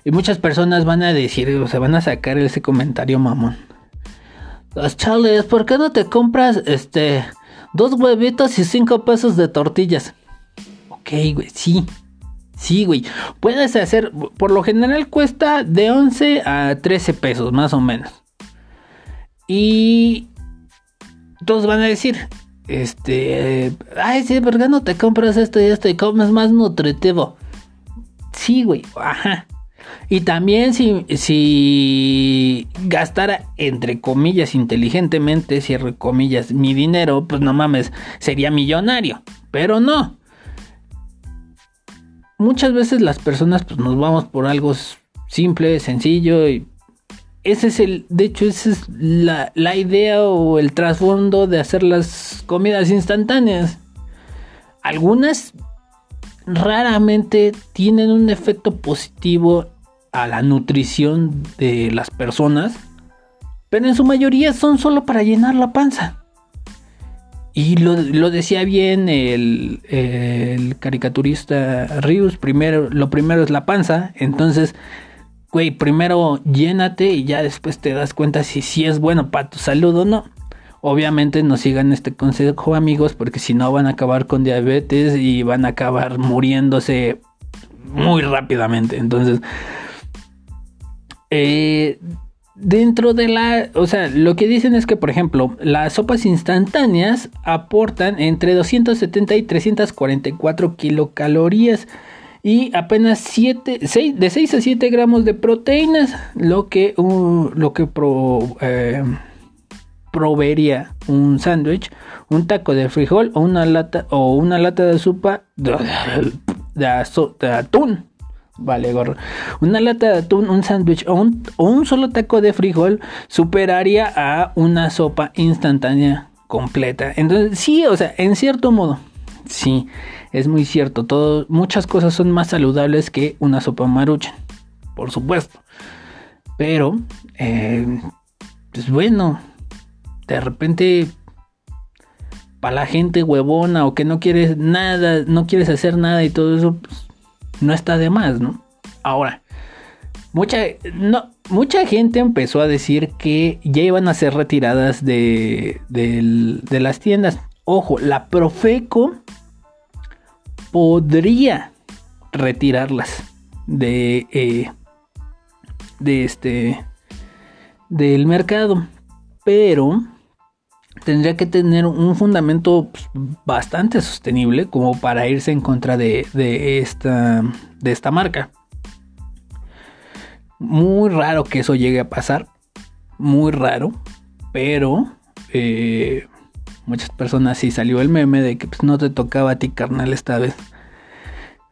Y muchas personas van a decir, o se van a sacar ese comentario mamón. Los chales, ¿por qué no te compras este dos huevitos y cinco pesos de tortillas? Ok, güey, sí. Sí, güey. Puedes hacer, por lo general cuesta de 11 a 13 pesos, más o menos. Y todos van a decir, este, ay, sí, ¿por qué no te compras esto y esto y comes más nutritivo? Sí, güey, ajá. Y también si, si gastara, entre comillas, inteligentemente, cierre comillas, mi dinero, pues no mames, sería millonario. Pero no. Muchas veces las personas pues nos vamos por algo simple, sencillo y ese es el, de hecho, esa es la, idea o el trasfondo de hacer las comidas instantáneas. Algunas raramente tienen un efecto positivo a la nutrición de las personas, pero en su mayoría son solo para llenar la panza. Y lo, lo decía bien el, el, caricaturista Rius, primero, lo primero es la panza, entonces güey, primero llénate y ya después te das cuenta si, si es bueno para tu salud o no. Obviamente no sigan este consejo amigos porque si no van a acabar con diabetes y van a acabar muriéndose muy rápidamente. Entonces, eh, dentro de la, o sea, lo que dicen es que, por ejemplo, las sopas instantáneas aportan entre 270 y 344 kilocalorías y apenas 7, de 6 a 7 gramos de proteínas, lo que, lo que eh, proveería un sándwich, un taco de frijol o una lata, o una lata de sopa de, atún. Vale, gorro. Una lata de atún, un sándwich o un, o un solo taco de frijol superaría a una sopa instantánea completa. Entonces, sí, o sea, en cierto modo, sí es muy cierto. Muchas cosas son más saludables que una sopa maruchan, por supuesto. Pero, eh, pues bueno, de repente, para la gente huevona o que no quieres nada, no quieres hacer nada y todo eso, pues, no está de más, ¿no? Ahora, mucha, no, mucha gente empezó a decir que ya iban a ser retiradas de, de las tiendas. Ojo, la Profeco podría retirarlas de, eh, de este del mercado pero tendría que tener un fundamento pues, bastante sostenible como para irse en contra de, de, esta de esta marca Muy raro que eso llegue a pasar. Muy raro. Pero eh, muchas personas sí salió el meme de que pues, no te tocaba a ti, carnal, esta vez.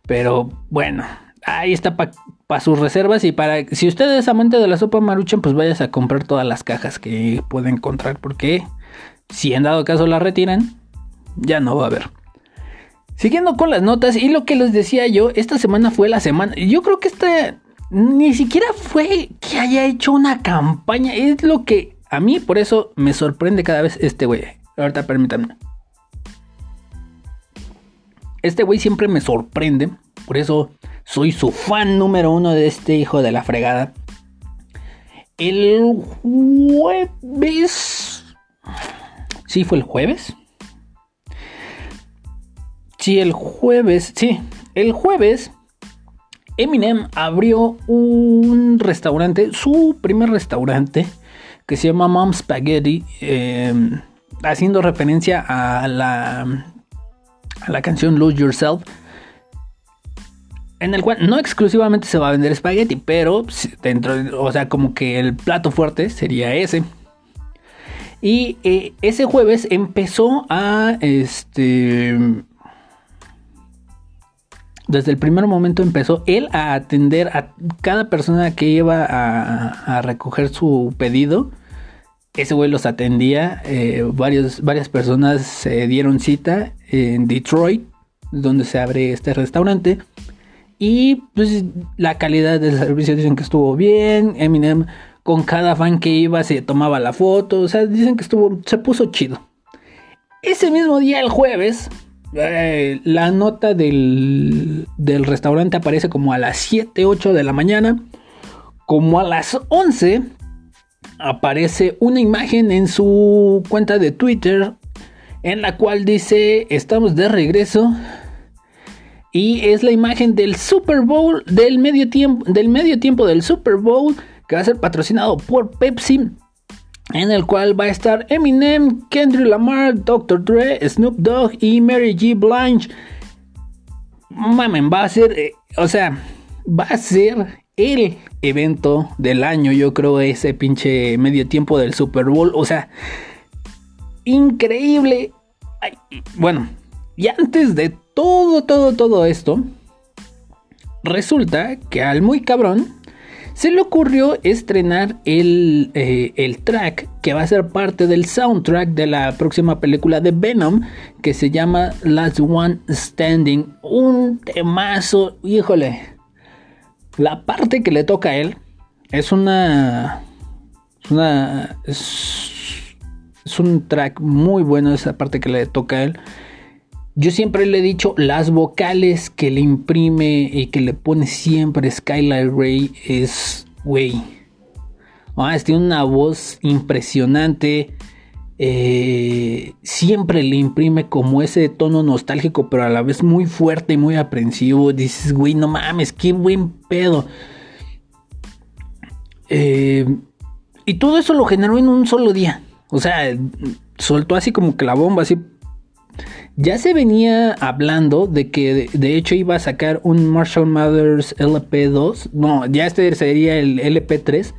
Pero bueno, ahí está para sus reservas y para si usted es amante de la sopa maruchan, pues vayas a comprar todas las cajas que puede encontrar porque si en dado caso la retiran, ya no va a haber. Siguiendo con las notas y lo que les decía yo, esta semana fue la semana. Yo creo que esta ni siquiera fue que haya hecho una campaña. Es lo que a mí por eso me sorprende cada vez este güey. Ahorita permítanme. Este güey siempre me sorprende. Por eso soy su fan número uno de este hijo de la fregada. El jueves. Sí, fue el jueves. Sí, el jueves. Sí, el jueves. Eminem abrió un restaurante, su primer restaurante, que se llama Mom Spaghetti, eh, haciendo referencia a la a la canción Lose Yourself, en el cual no exclusivamente se va a vender espagueti, pero dentro, o sea, como que el plato fuerte sería ese. Y eh, ese jueves empezó a, este, desde el primer momento empezó él a atender a cada persona que iba a recoger su pedido ese güey los atendía. Eh, varias personas se dieron cita en Detroit, donde se abre este restaurante. Y pues la calidad del servicio dicen que estuvo bien. Eminem con cada fan que iba se tomaba la foto. O sea, dicen que estuvo, se puso chido. Ese mismo día, el jueves, eh, la nota del, del restaurante aparece como a las 7, 8 de la mañana. Como a las 11 aparece una imagen en su cuenta de Twitter en la cual dice estamos de regreso y es la imagen del Super Bowl del medio tiempo del medio tiempo del Super Bowl que va a ser patrocinado por Pepsi en el cual va a estar Eminem, Kendrick Lamar, Dr. Dre, Snoop Dogg y Mary G. Blanche. Mamen, va a ser, eh, o sea, va a ser el evento del año, yo creo, ese pinche medio tiempo del Super Bowl. O sea, increíble. bueno, y antes de todo, todo, todo esto, resulta que al muy cabrón se le ocurrió estrenar el, eh, el, track que va a ser parte del soundtrack de la próxima película de Venom que se llama Last One Standing. Un temazo, híjole. La parte que le toca a él es una. Es una. Es, un track muy bueno esa parte que le toca a él. Yo siempre le he dicho las vocales que le imprime y que le pone siempre Skylar Ray es. Güey. Ah, tiene una voz impresionante. Eh, siempre le imprime como ese tono nostálgico, pero a la vez muy fuerte y muy aprensivo. Dices, güey, no mames, qué buen pedo. Eh, y todo eso lo generó en un solo día. O sea, soltó así como que la bomba, así. Ya se venía hablando de que de, hecho iba a sacar un Marshall Mathers LP2. No, ya este sería el LP3.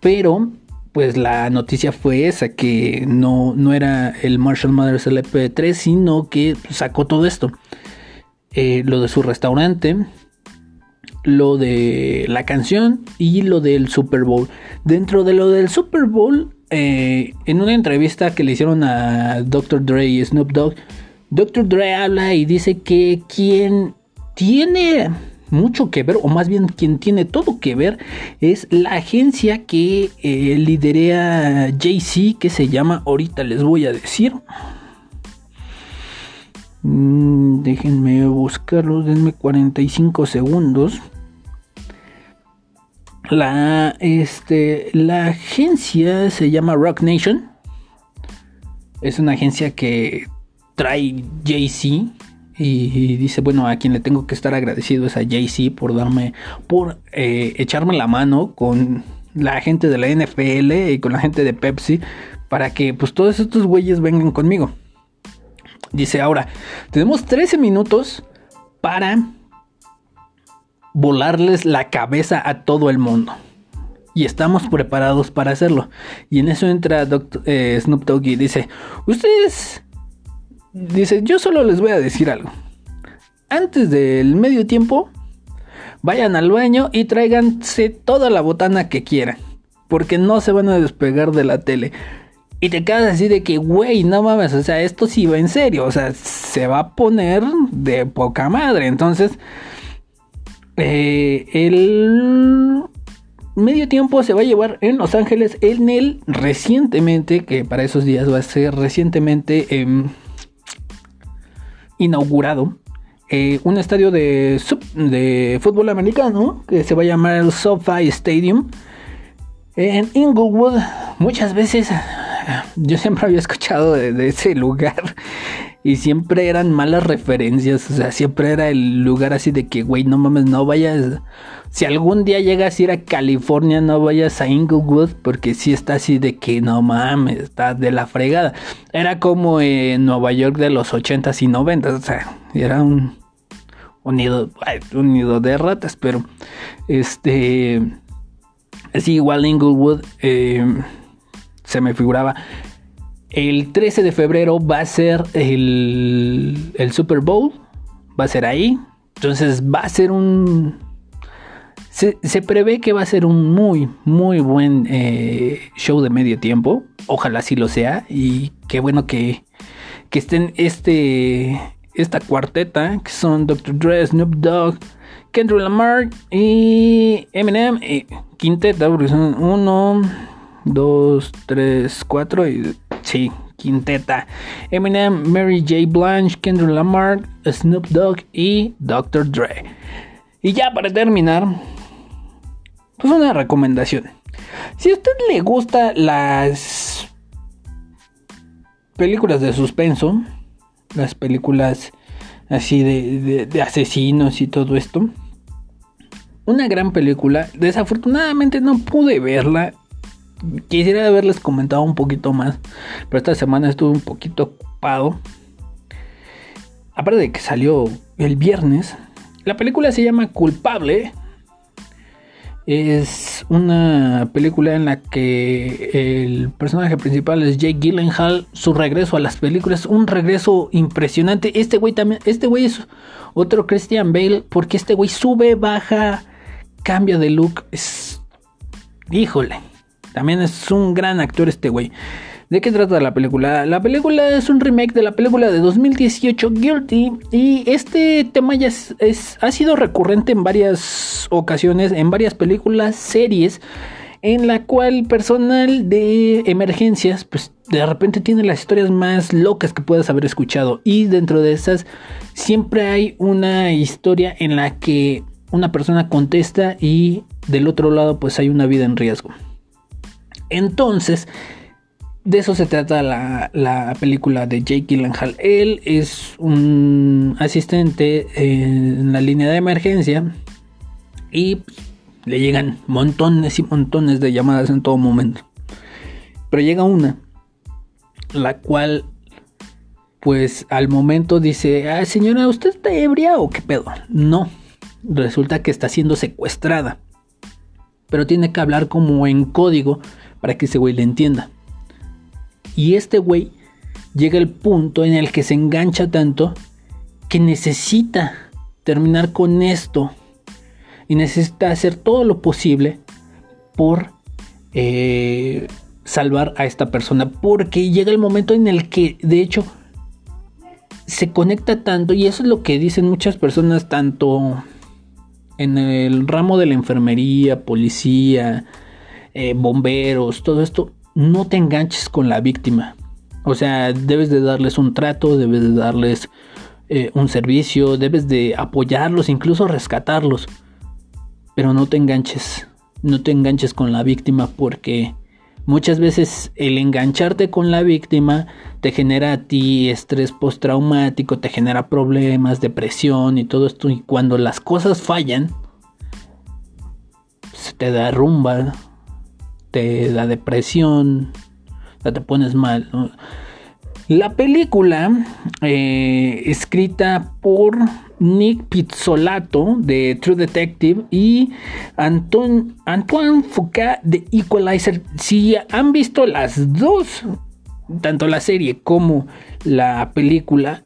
Pero pues la noticia fue esa, que no, no era el Marshall Mathers LP3, sino que sacó todo esto. Eh, lo de su restaurante, lo de la canción y lo del Super Bowl. Dentro de lo del Super Bowl, eh, en una entrevista que le hicieron a Dr. Dre y Snoop Dogg, Dr. Dre habla y dice que quien tiene mucho que ver, o más bien quien tiene todo que ver, es la agencia que eh, liderea JC, que se llama, ahorita les voy a decir. Mm, déjenme buscarlo, denme 45 segundos. La, este, la agencia se llama Rock Nation. Es una agencia que trae JC y, dice, bueno, a quien le tengo que estar agradecido es a Jay-Z por darme, por eh, echarme la mano con la gente de la NFL y con la gente de Pepsi para que pues todos estos güeyes vengan conmigo. Dice, ahora, tenemos 13 minutos para volarles la cabeza a todo el mundo. Y estamos preparados para hacerlo. Y en eso entra eh, Snoop Dogg y dice, ustedes, dice, yo solo les voy a decir algo. Antes del medio tiempo, vayan al baño y tráiganse toda la botana que quieran. Porque no se van a despegar de la tele. Y te quedas así de que, güey, no mames, o sea, esto sí va en serio. O sea, se va a poner de poca madre. Entonces, eh, el medio tiempo se va a llevar en Los Ángeles en el recientemente, que para esos días va a ser recientemente em, inaugurado, eh, un estadio de, de fútbol americano que se va a llamar el SoFi Stadium en Inglewood. Muchas veces yo siempre había escuchado de ese lugar y siempre eran malas referencias, o sea, siempre era el lugar así de que, güey, no mames, no vayas. Si algún día llegas a ir a California, no vayas a Inglewood, porque sí está así de que, no mames, está de la fregada. Era como en Nueva York de los 80s y 90s, o sea, era un, nido, un nido de ratas, pero este. Así igual Inglewood eh, se me figuraba el 13 de febrero va a ser el, Super Bowl. Va a ser ahí. Entonces va a ser un... Se, prevé que va a ser un muy, muy buen eh, show de medio tiempo. Ojalá sí lo sea. Y qué bueno que, que estén este, esta cuarteta, que son Dr. Dre, Snoop Dogg, Kendrick Lamar y Eminem. Y quinteta, porque son dos, tres, cuatro y Sí, quinteta. Eminem, Mary J. Blanche, Kendrick Lamar, Snoop Dogg y Dr. Dre. Y ya para terminar, pues una recomendación. Si a usted le gusta las películas de suspenso, las películas así de, asesinos y todo esto, una gran película. Desafortunadamente no pude verla quisiera haberles comentado un poquito más, pero esta semana estuve un poquito ocupado. Aparte de que salió el viernes, la película se llama Culpable. Es una película en la que el personaje principal es Jake Gyllenhaal. Su regreso a las películas, un regreso impresionante. Este güey también, este güey es otro Christian Bale, porque este güey sube, baja, cambia de look. Es, híjole, también es un gran actor este güey. ¿De qué trata la película? La película es un remake de la película de 2018 Guilty y este tema ya es, ha sido recurrente en varias ocasiones, en varias películas, series, en la cual personal de emergencias, pues de repente tiene las historias más locas que puedas haber escuchado y dentro de esas siempre hay una historia en la que una persona contesta y del otro lado pues hay una vida en riesgo. Entonces, de eso se trata la, película de Jake Gyllenhaal. Él es un asistente en la línea de emergencia y le llegan montones y montones de llamadas en todo momento. Pero llega una, la cual, pues al momento dice, ah, señora, ¿usted está ebria o qué pedo? No, resulta que está siendo secuestrada. Pero tiene que hablar como en código para que ese güey le entienda. Y este güey llega al punto en el que se engancha tanto que necesita terminar con esto y necesita hacer todo lo posible por eh, salvar a esta persona porque llega el momento en el que de hecho se conecta tanto y eso es lo que dicen muchas personas tanto en el ramo de la enfermería, policía, eh, bomberos, todo esto, no te enganches con la víctima. O sea, debes de darles un trato, debes de darles eh, un servicio, debes de apoyarlos, incluso rescatarlos. Pero no te enganches, no te enganches con la víctima porque muchas veces el engancharte con la víctima te genera a ti estrés postraumático, te genera problemas, depresión y todo esto. Y cuando las cosas fallan, se te derrumba te da depresión, te pones mal. La película, eh, escrita por Nick Pizzolato de True Detective y Anton, Antoine Foucault de Equalizer. Si han visto las dos, tanto la serie como la película,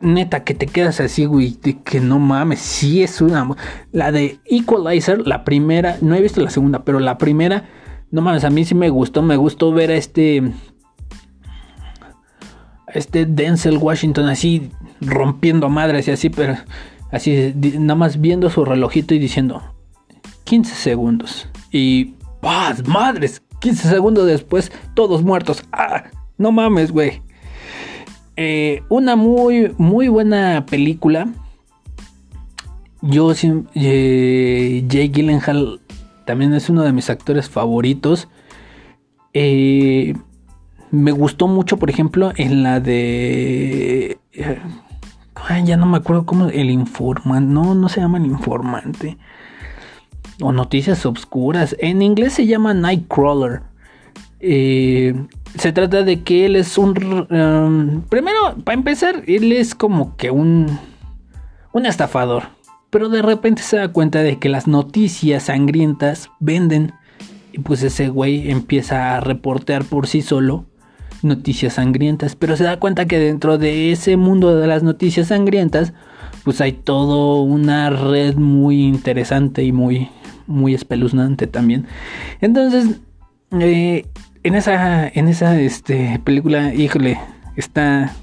neta que te quedas así, güey, de que no mames, sí es una... La de Equalizer, la primera, no he visto la segunda, pero la primera, no mames, a mí sí me gustó, me gustó ver a este... Este Denzel Washington así rompiendo madres y así, pero así, nada más viendo su relojito y diciendo 15 segundos. Y ¡paz! ¡Madres! 15 segundos después, todos muertos. ¡Ah! No mames, güey. Eh, una muy, muy buena película. Yo, eh, Jay Gyllenhaal también es uno de mis actores favoritos. Eh, me gustó mucho, por ejemplo, en la de ya no me acuerdo cómo. El informante. No, no se llama el informante. O noticias obscuras. En inglés se llama Nightcrawler. Eh, se trata de que él es un. Um, primero, para empezar, él es como que un. Un estafador. Pero de repente se da cuenta de que las noticias sangrientas venden. Y pues ese güey empieza a reportear por sí solo noticias sangrientas, pero se da cuenta que dentro de ese mundo de las noticias sangrientas, pues hay todo una red muy interesante y muy, muy espeluznante también. Entonces, eh, en esa, en esa este, película, híjole, está,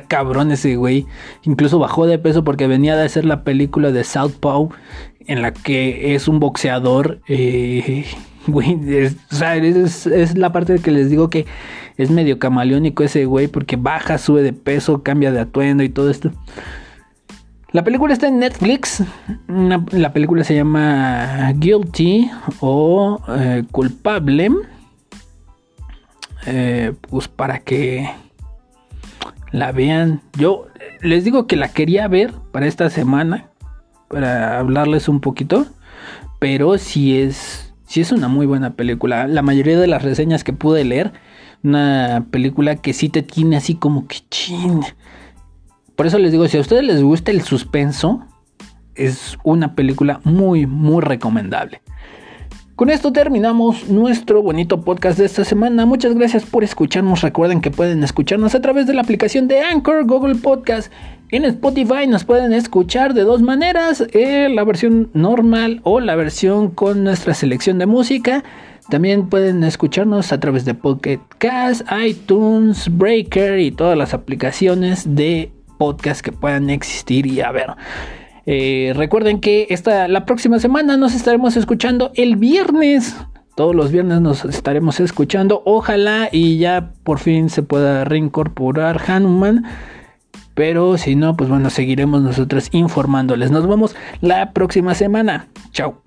cabrón ese güey. Incluso bajó de peso porque venía de hacer la película de Southpaw, en la que es un boxeador. Eh, güey, es, es la parte que les digo que es medio camaleónico ese güey porque baja, sube de peso, cambia de atuendo y todo esto. La película está en Netflix. la película se llama Guilty o eh, Culpable. Eh, pues para que la vean. Yo les digo que la quería ver para esta semana. Para hablarles un poquito. Pero si es, es una muy buena película. La mayoría de las reseñas que pude leer una película que sí te tiene así como que chin. Por eso les digo, si a ustedes les gusta el suspenso, es una película muy, muy recomendable. Con esto terminamos nuestro bonito podcast de esta semana. Muchas gracias por escucharnos. Recuerden que pueden escucharnos a través de la aplicación de Anchor, Google Podcast. En Spotify nos pueden escuchar de dos maneras, eh, la versión normal o la versión con nuestra selección de música. También pueden escucharnos a través de Pocket Cast, iTunes, Breaker y todas las aplicaciones de podcast que puedan existir. Y a ver, eh, recuerden que esta, la próxima semana nos estaremos escuchando el viernes. Todos los viernes nos estaremos escuchando. Ojalá y ya por fin se pueda reincorporar Hanuman. Pero si no, pues bueno, seguiremos nosotros informándoles. Nos vemos la próxima semana. Chao.